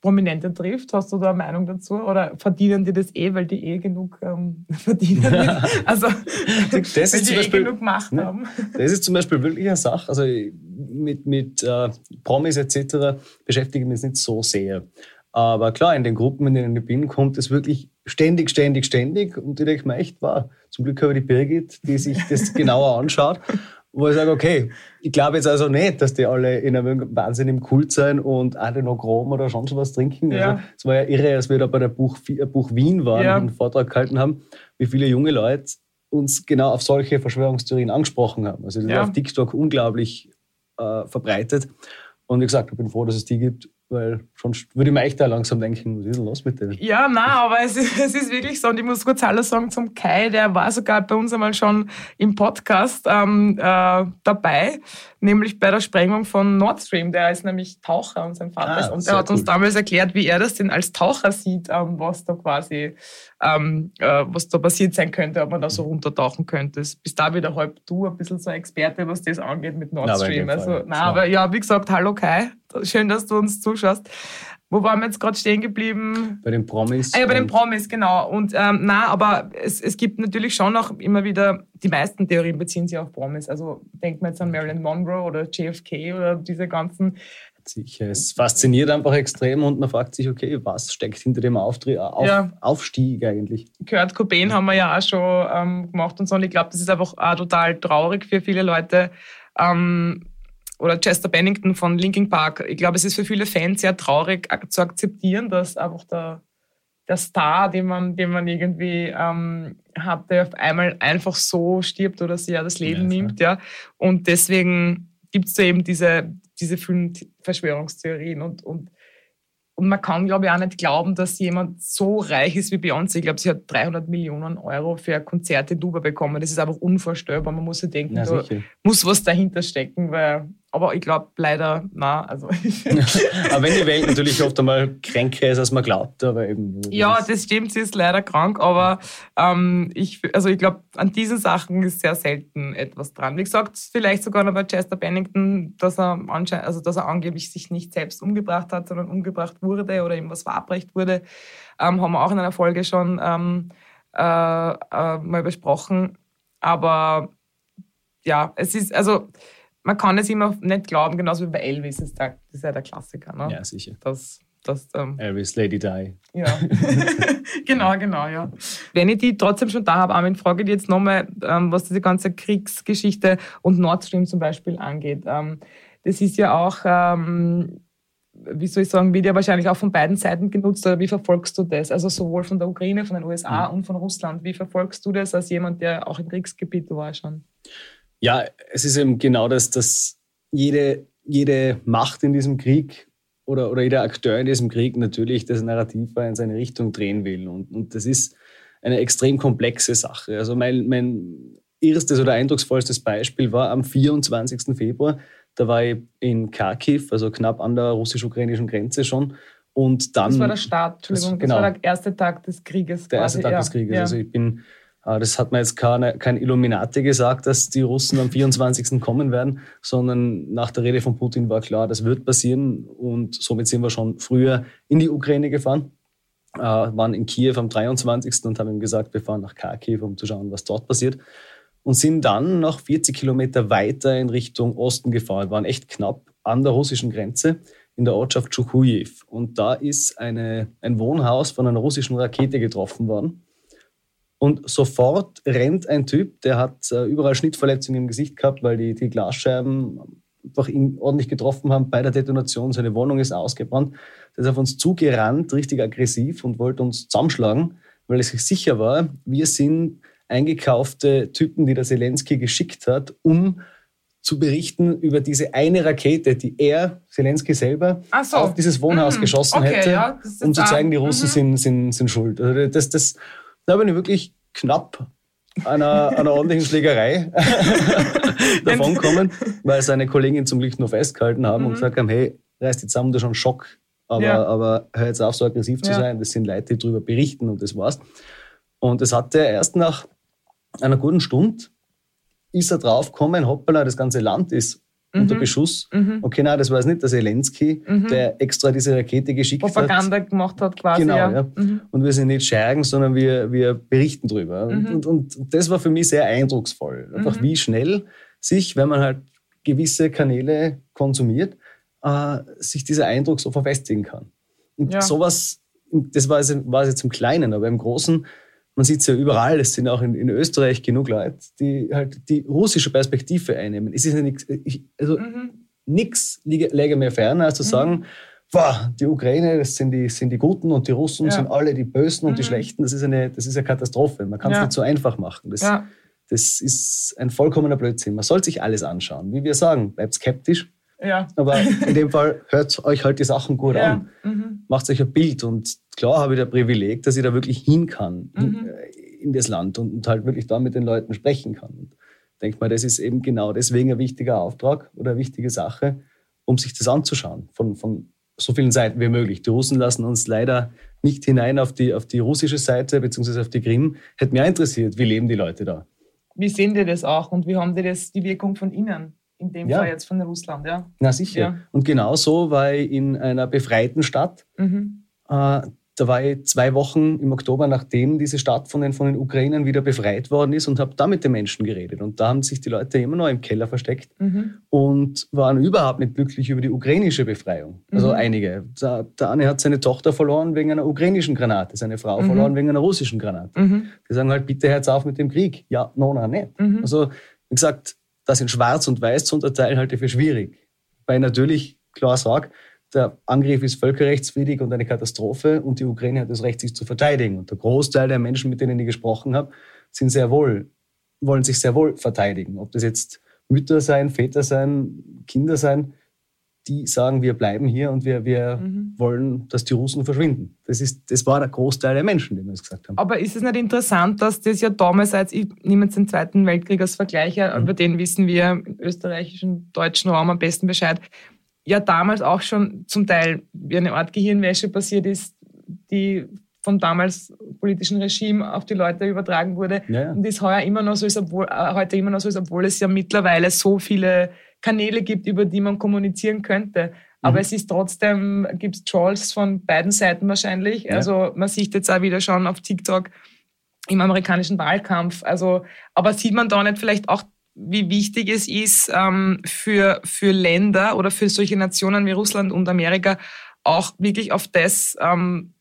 Prominente trifft. Hast du da eine Meinung dazu? Oder verdienen die das eh, weil die eh genug ähm, verdienen? Ja. Also, das weil ist die eh Beispiel, genug Macht ne, haben. Das ist zum Beispiel wirklich eine Sache. Also mit, mit äh, Promis etc. beschäftige ich mich nicht so sehr. Aber klar, in den Gruppen, in denen ich bin, kommt es wirklich ständig, ständig, ständig. Und ich denke mir echt, wow, zum Glück habe ich die Birgit, die sich das genauer anschaut wo ich sage, okay, ich glaube jetzt also nicht, dass die alle in einem Wahnsinn im Kult sein und alle noch Chrom oder sonst was trinken. Ja. Also, es war ja irre, als wir da bei der Buch, äh, Buch Wien waren ja. und einen Vortrag gehalten haben, wie viele junge Leute uns genau auf solche Verschwörungstheorien angesprochen haben. Also das ja. ist auf TikTok unglaublich äh, verbreitet. Und wie gesagt, ich bin froh, dass es die gibt, weil sonst würde ich mir echt da langsam denken, was ist denn los mit denen? Ja, nein, aber es ist, es ist wirklich so. Und ich muss kurz Hallo sagen zum Kai, der war sogar bei uns einmal schon im Podcast ähm, äh, dabei, nämlich bei der Sprengung von Nord Stream. Der ist nämlich Taucher und sein Vater ah, ist. Und er hat cool. uns damals erklärt, wie er das denn als Taucher sieht, ähm, was da quasi, ähm, äh, was da passiert sein könnte, ob man da so runtertauchen könnte. Bis da wieder halb du ein bisschen so ein Experte, was das angeht mit Nord Stream. Also, nein, aber ja, wie gesagt, hallo Kai. Schön, dass du uns zuschaust. Wo waren wir jetzt gerade stehen geblieben? Bei den Promis. Ah, ja, bei den Promis, genau. Und ähm, na, aber es, es gibt natürlich schon noch immer wieder, die meisten Theorien beziehen sich auf Promis. Also denkt man jetzt an Marilyn Monroe oder JFK oder diese ganzen. Sicher, es fasziniert einfach extrem und man fragt sich, okay, was steckt hinter dem Auftritt, auf, ja. Aufstieg eigentlich? Kurt Cobain haben wir ja auch schon ähm, gemacht und so. Und ich glaube, das ist einfach auch total traurig für viele Leute. Ähm, oder Chester Bennington von Linkin Park. Ich glaube, es ist für viele Fans sehr traurig zu akzeptieren, dass einfach der, der Star, den man, den man irgendwie ähm, hatte, auf einmal einfach so stirbt oder sich ja das Leben ja, nimmt. Ja. Und deswegen gibt es da eben diese, diese vielen Verschwörungstheorien. Und, und und man kann, glaube ich, auch nicht glauben, dass jemand so reich ist wie Beyoncé. Ich glaube, sie hat 300 Millionen Euro für Konzerte Duba bekommen. Das ist einfach unvorstellbar. Man muss sich denken, Na, da sicher. muss was dahinter stecken. Weil, aber ich glaube leider, na, also. Aber wenn die Welt natürlich oft einmal kränker ist, als man glaubt, aber eben. ja, das stimmt, sie ist leider krank, aber ähm, ich, also ich glaube, an diesen Sachen ist sehr selten etwas dran. Wie gesagt, vielleicht sogar noch bei Chester Bennington, dass er anscheinend, also dass er angeblich sich nicht selbst umgebracht hat, sondern umgebracht wurde oder ihm was verabreicht wurde, ähm, haben wir auch in einer Folge schon ähm, äh, äh, mal besprochen. Aber ja, es ist, also man kann es immer nicht glauben, genauso wie bei Elvis, ist der, das ist ja der Klassiker. Ne? Ja, sicher. Das, das, ähm, Elvis, Lady Di. ja, genau, genau, ja. Wenn ich die trotzdem schon da habe, Armin, frage ich jetzt nochmal, ähm, was diese ganze Kriegsgeschichte und Nord Stream zum Beispiel angeht. Ähm, das ist ja auch, ähm, wie soll ich sagen, wird ja wahrscheinlich auch von beiden Seiten genutzt, oder wie verfolgst du das? Also sowohl von der Ukraine, von den USA und von Russland. Wie verfolgst du das als jemand, der auch im Kriegsgebiet war schon? Ja, es ist eben genau das, dass jede, jede Macht in diesem Krieg oder, oder jeder Akteur in diesem Krieg natürlich das Narrativ in seine Richtung drehen will. Und, und das ist eine extrem komplexe Sache. Also mein, mein erstes oder eindrucksvollstes Beispiel war am 24. Februar. Da war ich in Kharkiv, also knapp an der russisch-ukrainischen Grenze schon. Und dann, Das war der Start, Entschuldigung, Das- das, genau. war der erste Tag des Krieges. der erste quasi, Tag ja. des Krieges. Also ich bin, das hat mir jetzt keine, kein Illuminati gesagt, dass die Russen am 24. kommen werden, sondern nach der Rede von Putin war klar, das wird passieren und somit sind wir schon früher in die Ukraine gefahren, äh, waren in Kiew am 23. und haben ihm gesagt, wir fahren nach Kharkiv, um zu schauen, was dort passiert. Und sind dann noch 40 Kilometer weiter in Richtung Osten gefahren, waren echt knapp an der russischen Grenze in der Ortschaft Tschukujew. Und da ist eine, ein Wohnhaus von einer russischen Rakete getroffen worden. Und sofort rennt ein Typ, der hat äh, überall Schnittverletzungen im Gesicht gehabt, weil die, die Glasscheiben einfach ihn ordentlich getroffen haben bei der Detonation. Seine Wohnung ist ausgebrannt. Der ist auf uns zugerannt, richtig aggressiv und wollte uns zusammenschlagen, weil er sich sicher war, wir sind eingekaufte Typen, die der Zelensky geschickt hat, um zu berichten über diese eine Rakete, die er, Zelensky selber, so. auf dieses Wohnhaus Mhm. geschossen Okay, hätte, ja, um zu zeigen, die Russen Mhm. sind, sind, sind schuld. Also das, das, da bin ich wirklich knapp einer, einer ordentlichen Schlägerei davon kommen, weil seine Kollegin zum Glück nur festgehalten haben und gesagt haben, hey, reiß die zusammen, du schon Schock, aber, Mhm. Ja. aber hör jetzt auf, so aggressiv zu Ja. sein. Das sind Leute, die darüber berichten und das war's. Und das hat er erst nach einer guten Stunde ist er draufgekommen, hoppala, das ganze Land ist unter Beschuss. Mhm. Okay, nein, das war es nicht der Zelensky, der extra diese Rakete geschickt hat. Propaganda gemacht hat quasi. Genau, ja. ja. Mhm. Und wir sind nicht schergen, sondern wir, wir berichten drüber. Mhm. Und, und, und das war für mich sehr eindrucksvoll. Einfach wie schnell sich, wenn man halt gewisse Kanäle konsumiert, äh, sich dieser Eindruck so verfestigen kann. Und Ja. sowas, das war es, war es jetzt im Kleinen, aber im Großen, man sieht es ja überall, es sind auch in, in Österreich genug Leute, die halt die russische Perspektive einnehmen. Es ist ja nichts, ich- also Mhm. nichts läge mir ferner, als zu sagen, boah, die Ukraine, das sind die, sind die Guten und die Russen Ja. sind alle die Bösen und die Mhm. Schlechten. Das ist eine, das ist eine Katastrophe. Man kann es Ja. nicht so einfach machen. Das, Ja. das ist ein vollkommener Blödsinn. Man soll sich alles anschauen. Wie wir sagen, bleibt skeptisch, Ja. aber in dem Fall hört euch halt die Sachen gut Ja. an. Mhm. Macht euch ein Bild. Und klar habe ich das Privileg, dass ich da wirklich hin kann in, Mhm. äh, in das Land und, und halt wirklich da mit den Leuten sprechen kann. Und denke mal, das ist eben genau deswegen ein wichtiger Auftrag oder eine wichtige Sache, um sich das anzuschauen von, von so vielen Seiten wie möglich. Die Russen lassen uns leider nicht hinein auf die, auf die russische Seite beziehungsweise auf die Krim. Hätte mich interessiert, wie leben die Leute da? Wie sehen die das auch und wie haben die das, die Wirkung von innen? In dem Ja. Fall jetzt von Russland, ja. Na sicher. Ja. Und genauso war ich in einer befreiten Stadt. Mhm. Äh, da war ich zwei Wochen im Oktober, nachdem diese Stadt von den, von den Ukrainern wieder befreit worden ist und habe da mit den Menschen geredet. Und da haben sich die Leute immer noch im Keller versteckt Mhm. und waren überhaupt nicht glücklich über die ukrainische Befreiung. Also Mhm. einige. Der, der eine hat seine Tochter verloren wegen einer ukrainischen Granate, seine Frau Mhm. verloren wegen einer russischen Granate. Mhm. Die sagen halt, bitte hört auf mit dem Krieg. Ja, no, no, nicht. Mhm. Also, wie gesagt, das in Schwarz und Weiß zu unterteilen, halte ich für schwierig. Weil ich natürlich klar sage, der Angriff ist völkerrechtswidrig und eine Katastrophe und die Ukraine hat das Recht, sich zu verteidigen. Und der Großteil der Menschen, mit denen ich gesprochen habe, sind sehr wohl, wollen sich sehr wohl verteidigen. Ob das jetzt Mütter sein, Väter sein, Kinder sein, die sagen, wir bleiben hier und wir, wir mhm. wollen, dass die Russen verschwinden. Das, ist, das war der Großteil der Menschen, die das gesagt haben. Aber ist es nicht interessant, dass das ja damals, als ich nehme jetzt den Zweiten Weltkrieg als Vergleich, mhm. über den wissen wir im österreichischen, deutschen Raum am besten Bescheid, ja damals auch schon zum Teil wie eine Art Gehirnwäsche passiert ist, die vom damals politischen Regime auf die Leute übertragen wurde. Ja. Und ist heuer immer noch so ist, obwohl, äh, heute immer noch so ist, obwohl es ja mittlerweile so viele Kanäle gibt, über die man kommunizieren könnte. Aber mhm. es ist trotzdem, gibt es Trolls von beiden Seiten wahrscheinlich. Ja. Also man sieht jetzt auch wieder schon auf TikTok im amerikanischen Wahlkampf. Also, aber sieht man da nicht vielleicht auch, wie wichtig es ist ähm, für, für Länder oder für solche Nationen wie Russland und Amerika auch wirklich auf das, ähm,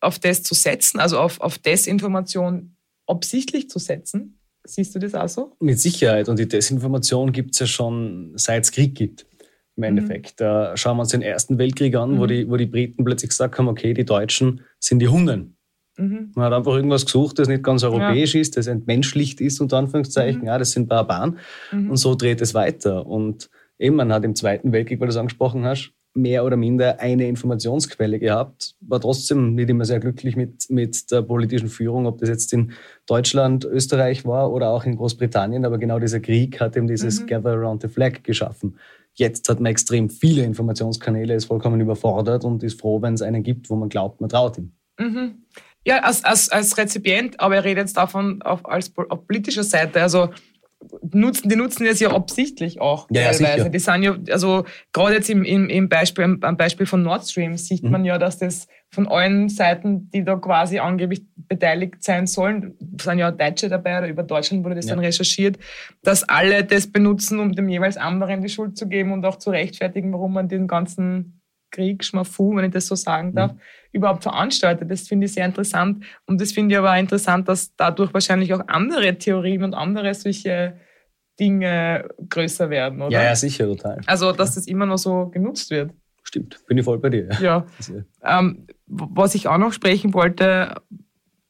auf das zu setzen, also auf, auf Desinformation absichtlich zu setzen? Siehst du das auch so? Mit Sicherheit. Und die Desinformation gibt es ja schon seit es Krieg gibt. Im mhm. Endeffekt. Mhm. Da schauen wir uns den Ersten Weltkrieg an, mhm. wo, die, wo die Briten plötzlich gesagt haben, okay, die Deutschen sind die Hunden. Mhm. Man hat einfach irgendwas gesucht, das nicht ganz europäisch ja. ist, das entmenschlicht ist, unter Anführungszeichen. Mhm. Ja, das sind Barbaren. Mhm. Und so dreht es weiter. Und eben, man hat im Zweiten Weltkrieg, weil du es angesprochen hast, mehr oder minder eine Informationsquelle gehabt, war trotzdem nicht immer sehr glücklich mit, mit der politischen Führung, ob das jetzt in Deutschland, Österreich war oder auch in Großbritannien. Aber genau dieser Krieg hat eben dieses mhm. Gather Around the Flag geschaffen. Jetzt hat man extrem viele Informationskanäle, ist vollkommen überfordert und ist froh, wenn es einen gibt, wo man glaubt, man traut ihm. Mhm. Ja, als, als, als Rezipient, aber er redet jetzt davon auf, als, auf politischer Seite. Also nutzen, die nutzen es ja absichtlich auch ja, teilweise. die sind ja, also gerade jetzt im, im, im Beispiel, am Beispiel von Nord Stream sieht mhm. man ja, dass das von allen Seiten, die da quasi angeblich beteiligt sein sollen, sind ja Deutsche dabei oder über Deutschland wurde das ja. dann recherchiert, dass alle das benutzen, um dem jeweils anderen die Schuld zu geben und auch zu rechtfertigen, warum man den ganzen Krieg, Schmafu, wenn ich das so sagen darf, mhm. überhaupt veranstaltet. Das finde ich sehr interessant. Und das finde ich aber auch interessant, dass dadurch wahrscheinlich auch andere Theorien und andere solche Dinge größer werden, oder? Ja, ja, sicher, total. Also, dass das immer noch so genutzt wird. Stimmt, bin ich voll bei dir. Ja. ja. Ähm, was ich auch noch sprechen wollte,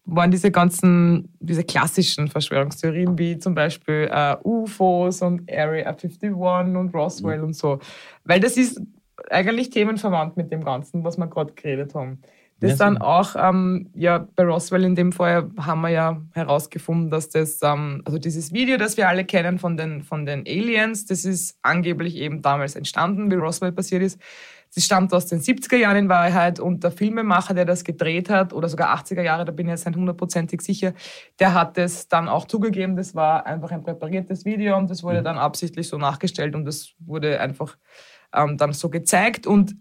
waren diese ganzen, diese klassischen Verschwörungstheorien, wie zum Beispiel äh, UFOs und Area 51 und Roswell mhm. und so. Weil das ist eigentlich themenverwandt mit dem Ganzen, was wir gerade geredet haben. Das ja, dann auch, ähm, ja, bei Roswell in dem Fall haben wir ja herausgefunden, dass das, ähm, also dieses Video, das wir alle kennen von den, von den Aliens, das ist angeblich eben damals entstanden, wie Roswell passiert ist. Das stammt aus den 70er Jahren in Wahrheit und der Filmemacher, der das gedreht hat, oder sogar 80er Jahre, da bin ich jetzt nicht hundertprozentig sicher, der hat es dann auch zugegeben, das war einfach ein präpariertes Video und das wurde mhm. dann absichtlich so nachgestellt und das wurde einfach ähm, dann so gezeigt. Und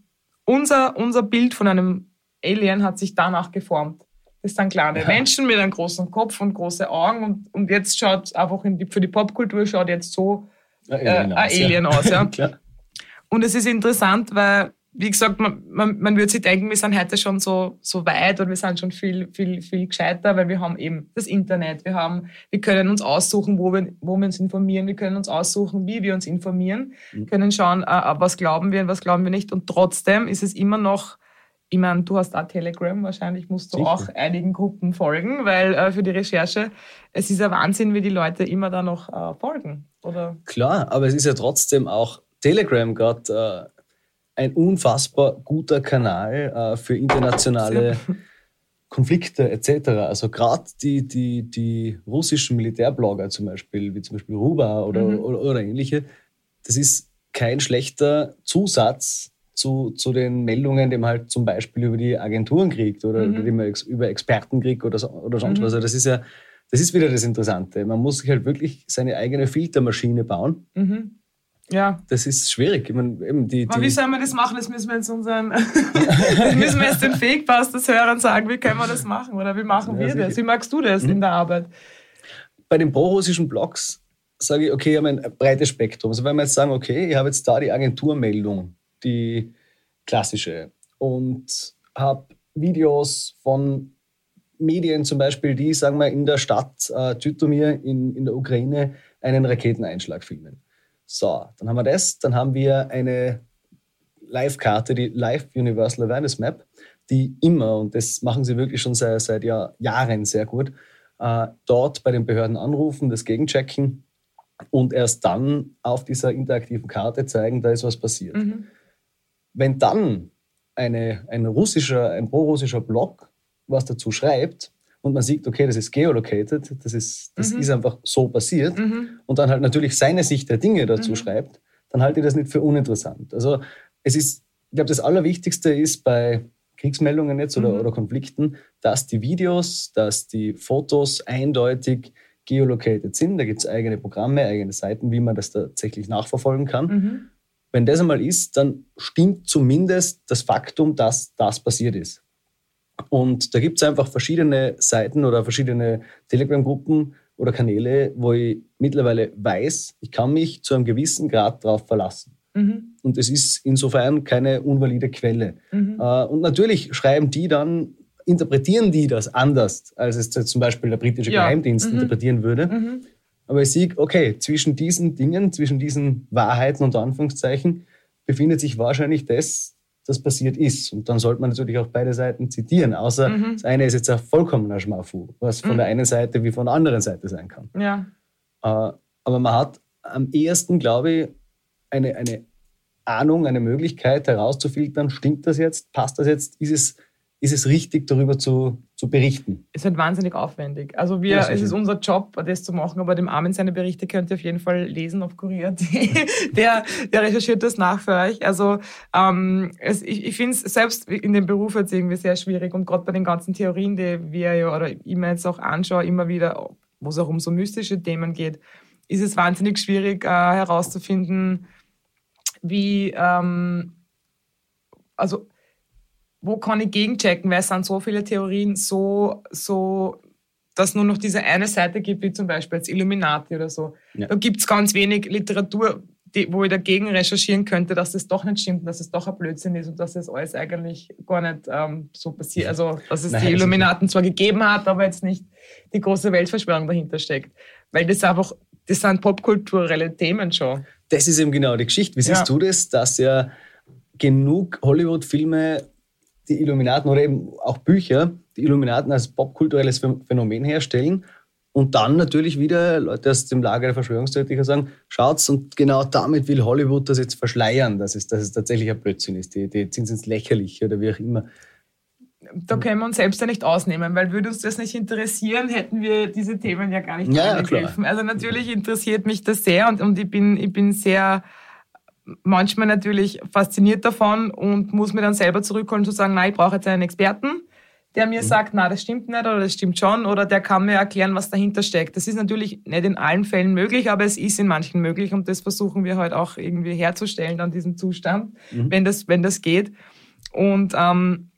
unser, unser Bild von einem Alien hat sich danach geformt. Das sind kleine ja. Menschen mit einem großen Kopf und große Augen. Und, und jetzt schaut einfach die, für die Popkultur schaut jetzt so ein Alien, äh, aus, Alien ja. aus. Ja. und es ist interessant, weil wie gesagt, man, man, man würde sich denken, wir sind heute schon so, so weit und wir sind schon viel, viel, viel gescheiter, weil wir haben eben das Internet, wir haben, wir können uns aussuchen, wo wir, wo wir uns informieren, wir können uns aussuchen, wie wir uns informieren, mhm. können schauen, äh, was glauben wir und was glauben wir nicht. Und trotzdem ist es immer noch, ich meine, du hast auch Telegram, wahrscheinlich musst du Sicher. auch einigen Gruppen folgen, weil äh, für die Recherche, es ist ja Wahnsinn, wie die Leute immer da noch äh, folgen, oder? Klar, aber es ist ja trotzdem auch Telegram gerade äh, ein unfassbar guter Kanal äh, für internationale Konflikte etc. Also gerade die, die, die russischen Militärblogger zum Beispiel, wie zum Beispiel Ruba oder, mhm. oder, oder, ähnliche, das ist kein schlechter Zusatz zu, zu den Meldungen, die man halt zum Beispiel über die Agenturen kriegt oder mhm. die man über Experten kriegt oder, oder sonst mhm. was. Also das ist ja, das ist wieder das Interessante. Man muss sich halt wirklich seine eigene Filtermaschine bauen. Mhm ja. Das ist schwierig. Ich meine, eben die, die wie sollen wir das machen? Das müssen wir jetzt unseren, das müssen wir jetzt den Fake-Busters hören sagen, wie können wir das machen? Oder wie machen ja, wir das? Wie magst du das mhm. in der Arbeit? Bei den pro-russischen Blogs sage ich, okay, ich habe ein breites Spektrum. Also wenn wir jetzt sagen, okay, ich habe jetzt da die Agenturmeldung, die klassische, und habe Videos von Medien zum Beispiel, die, sagen wir, in der Stadt äh, Tytomir in, in der Ukraine einen Raketeneinschlag filmen so, dann haben wir das. Dann haben wir eine Live-Karte, die Live Universal Awareness Map, die immer, und das machen sie wirklich schon seit, seit Jahr, Jahren sehr gut, äh, dort bei den Behörden anrufen, das gegenchecken und erst dann auf dieser interaktiven Karte zeigen, da ist was passiert. Mhm. wenn dann eine, ein russischer, ein pro-russischer Blog was dazu schreibt und man sieht, okay, das ist geolocated, das ist, das mhm. ist einfach so passiert mhm. und dann halt natürlich seine Sicht der Dinge dazu mhm. schreibt, dann halte ich das nicht für uninteressant. Also es ist, ich glaube, das Allerwichtigste ist bei Kriegsmeldungen jetzt oder, mhm. oder Konflikten, dass die Videos, dass die Fotos eindeutig geolocated sind. Da gibt es eigene Programme, eigene Seiten, wie man das tatsächlich nachverfolgen kann. Mhm. Wenn das einmal ist, dann stimmt zumindest das Faktum, dass das passiert ist. Und da gibt es einfach verschiedene Seiten oder verschiedene Telegram-Gruppen oder Kanäle, wo ich mittlerweile weiß, ich kann mich zu einem gewissen Grad darauf verlassen. Mhm. Und es ist insofern keine unvalide Quelle. Mhm. Äh, und natürlich schreiben die dann, interpretieren die das anders, als es zum Beispiel der britische ja. Geheimdienst mhm. interpretieren würde. Mhm. Aber ich sehe, okay, zwischen diesen Dingen, zwischen diesen Wahrheiten und Anführungszeichen, befindet sich wahrscheinlich das, das passiert ist. Und dann sollte man natürlich auch beide Seiten zitieren, außer mhm. das eine ist jetzt ein vollkommener Schmafu, was von mhm. der einen Seite wie von der anderen Seite sein kann. Ja. Äh, aber man hat am ehesten, glaube ich, eine, eine Ahnung, eine Möglichkeit herauszufiltern, stimmt das jetzt, passt das jetzt, ist es ist es richtig, darüber zu, zu berichten. Es ist halt wahnsinnig aufwendig. Also wir, es ist unser Job, das zu machen, aber dem Armin seine Berichte könnt ihr auf jeden Fall lesen auf Kurier. der, der recherchiert das nach für euch. Also ähm, es, ich, ich finde es selbst in dem Beruf jetzt irgendwie sehr schwierig und gerade bei den ganzen Theorien, die wir ja oder ich mir jetzt auch anschaue, immer wieder, wo es auch um so mystische Themen geht, ist es wahnsinnig schwierig äh, herauszufinden, wie ähm, also wo kann ich gegenchecken, weil es sind so viele Theorien so, so, dass nur noch diese eine Seite gibt, wie zum Beispiel als Illuminati oder so. Ja. Da gibt es ganz wenig Literatur, die, wo ich dagegen recherchieren könnte, dass das doch nicht stimmt, dass es doch ein Blödsinn ist und dass das alles eigentlich gar nicht ähm, so passiert. Also, dass es Nein, die Illuminaten zwar gegeben hat, aber jetzt nicht die große Weltverschwörung dahinter steckt. Weil das einfach, das sind popkulturelle Themen schon. Das ist eben genau die Geschichte. Wie siehst ja. du das, dass ja genug Hollywood-Filme die Illuminaten oder eben auch Bücher die Illuminaten als popkulturelles Phänomen herstellen und dann natürlich wieder Leute aus dem Lager der Verschwörungstheoretiker sagen, schaut's, und genau damit will Hollywood das jetzt verschleiern, dass es, dass es tatsächlich ein Blödsinn ist. Die, die sind ins Lächerliche oder wie auch immer. Da können wir uns selbst ja nicht ausnehmen, weil würde uns das nicht interessieren, hätten wir diese Themen ja gar nicht ja, angegriffen. Also natürlich interessiert mich das sehr und, und ich, bin, ich bin sehr manchmal natürlich fasziniert davon und muss mir dann selber zurückholen zu sagen, nein, ich brauche jetzt einen Experten, der mir mhm. sagt, na, das stimmt nicht oder das stimmt schon oder der kann mir erklären, was dahinter steckt. Das ist natürlich nicht in allen Fällen möglich, aber es ist in manchen möglich und das versuchen wir halt auch irgendwie herzustellen an diesem Zustand, mhm. wenn das, wenn das geht. Und ähm,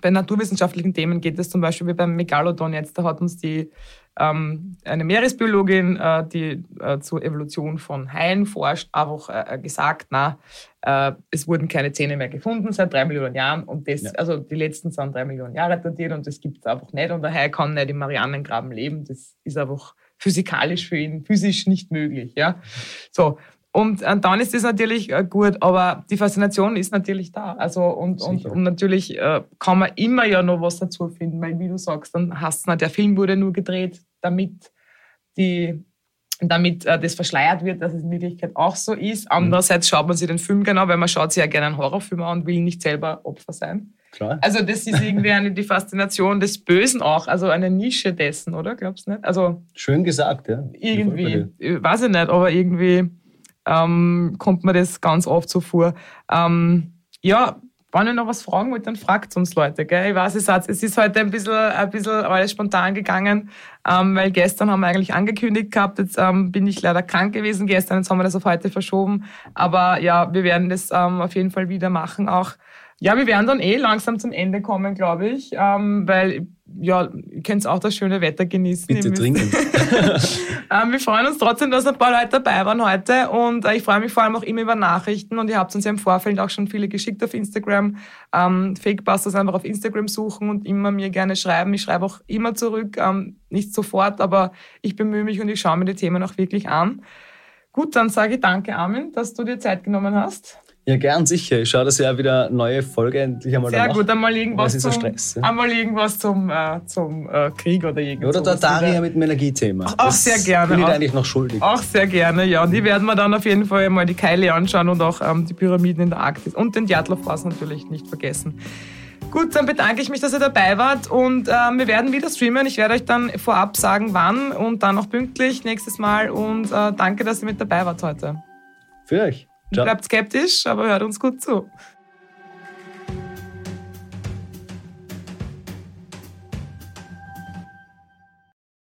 bei naturwissenschaftlichen Themen geht es zum Beispiel wie beim Megalodon jetzt, da hat uns die eine Meeresbiologin, äh, die äh, zur Evolution von Haien forscht, einfach äh, gesagt, na, äh, es wurden keine Zähne mehr gefunden seit drei Millionen Jahren und das, ja. also die letzten sind drei Millionen Jahre datiert und das gibt es einfach nicht und der Hai kann nicht im Marianengraben leben. Das ist einfach physikalisch für ihn physisch nicht möglich. Ja, so und, und dann ist das natürlich äh, gut, aber die Faszination ist natürlich da. Also und, und, und, natürlich äh, kann man immer ja noch was dazu finden, weil wie du sagst, dann hast du, der Film wurde nur gedreht, damit die damit äh, das verschleiert wird, dass es in Wirklichkeit auch so ist. Andererseits schaut man sich den Film genau, weil man schaut sich ja gerne einen Horrorfilm an und will nicht selber Opfer sein. Klar. Also das ist irgendwie eine, die Faszination des Bösen auch, also eine Nische dessen, oder? Glaubst du nicht? Also Schön gesagt, ja. Irgendwie, weiß ich nicht, aber irgendwie ähm, kommt mir das ganz oft so vor. Ähm, ja, wenn ihr noch was fragen wollt, dann fragt uns Leute. Gell? Ich weiß, es ist heute ein bisschen, ein bisschen alles spontan gegangen, ähm, weil gestern haben wir eigentlich angekündigt gehabt, jetzt ähm, bin ich leider krank gewesen gestern, jetzt haben wir das auf heute verschoben. Aber ja, wir werden das ähm, auf jeden Fall wieder machen auch. Ja, wir werden dann eh langsam zum Ende kommen, glaube ich, ähm, weil ja, ihr könnt auch das schöne Wetter genießen. Bitte trinken. ähm, wir freuen uns trotzdem, dass ein paar Leute dabei waren heute und äh, ich freue mich vor allem auch immer über Nachrichten und ihr habt uns ja im Vorfeld auch schon viele geschickt auf Instagram. Ähm, Fakebusters einfach auf Instagram suchen und immer mir gerne schreiben. Ich schreibe auch immer zurück, ähm, nicht sofort, aber ich bemühe mich und ich schaue mir die Themen auch wirklich an. Gut, dann sage ich danke, Armin, dass du dir Zeit genommen hast. Ja, gern sicher. Ich schaue, dass ja wieder neue Folge endlich einmal Sehr gut, einmal irgendwas zum, Stress, ja. einmal irgendwas zum, äh, zum äh, Krieg oder irgendwas. Oder der Daria mit dem Energiethema. Auch sehr gerne, Bin ich auch. eigentlich noch schuldig. Auch sehr gerne, ja. Und die werden wir dann auf jeden Fall mal die Keile anschauen und auch ähm, die Pyramiden in der Arktis. Und den Djatlov-Pass natürlich nicht vergessen. Gut, dann bedanke ich mich, dass ihr dabei wart und ähm, wir werden wieder streamen. Ich werde euch dann vorab sagen, wann und dann auch pünktlich nächstes Mal. Und äh, danke, dass ihr mit dabei wart heute. Für euch. Ciao. Bleibt skeptisch, aber hört uns gut zu.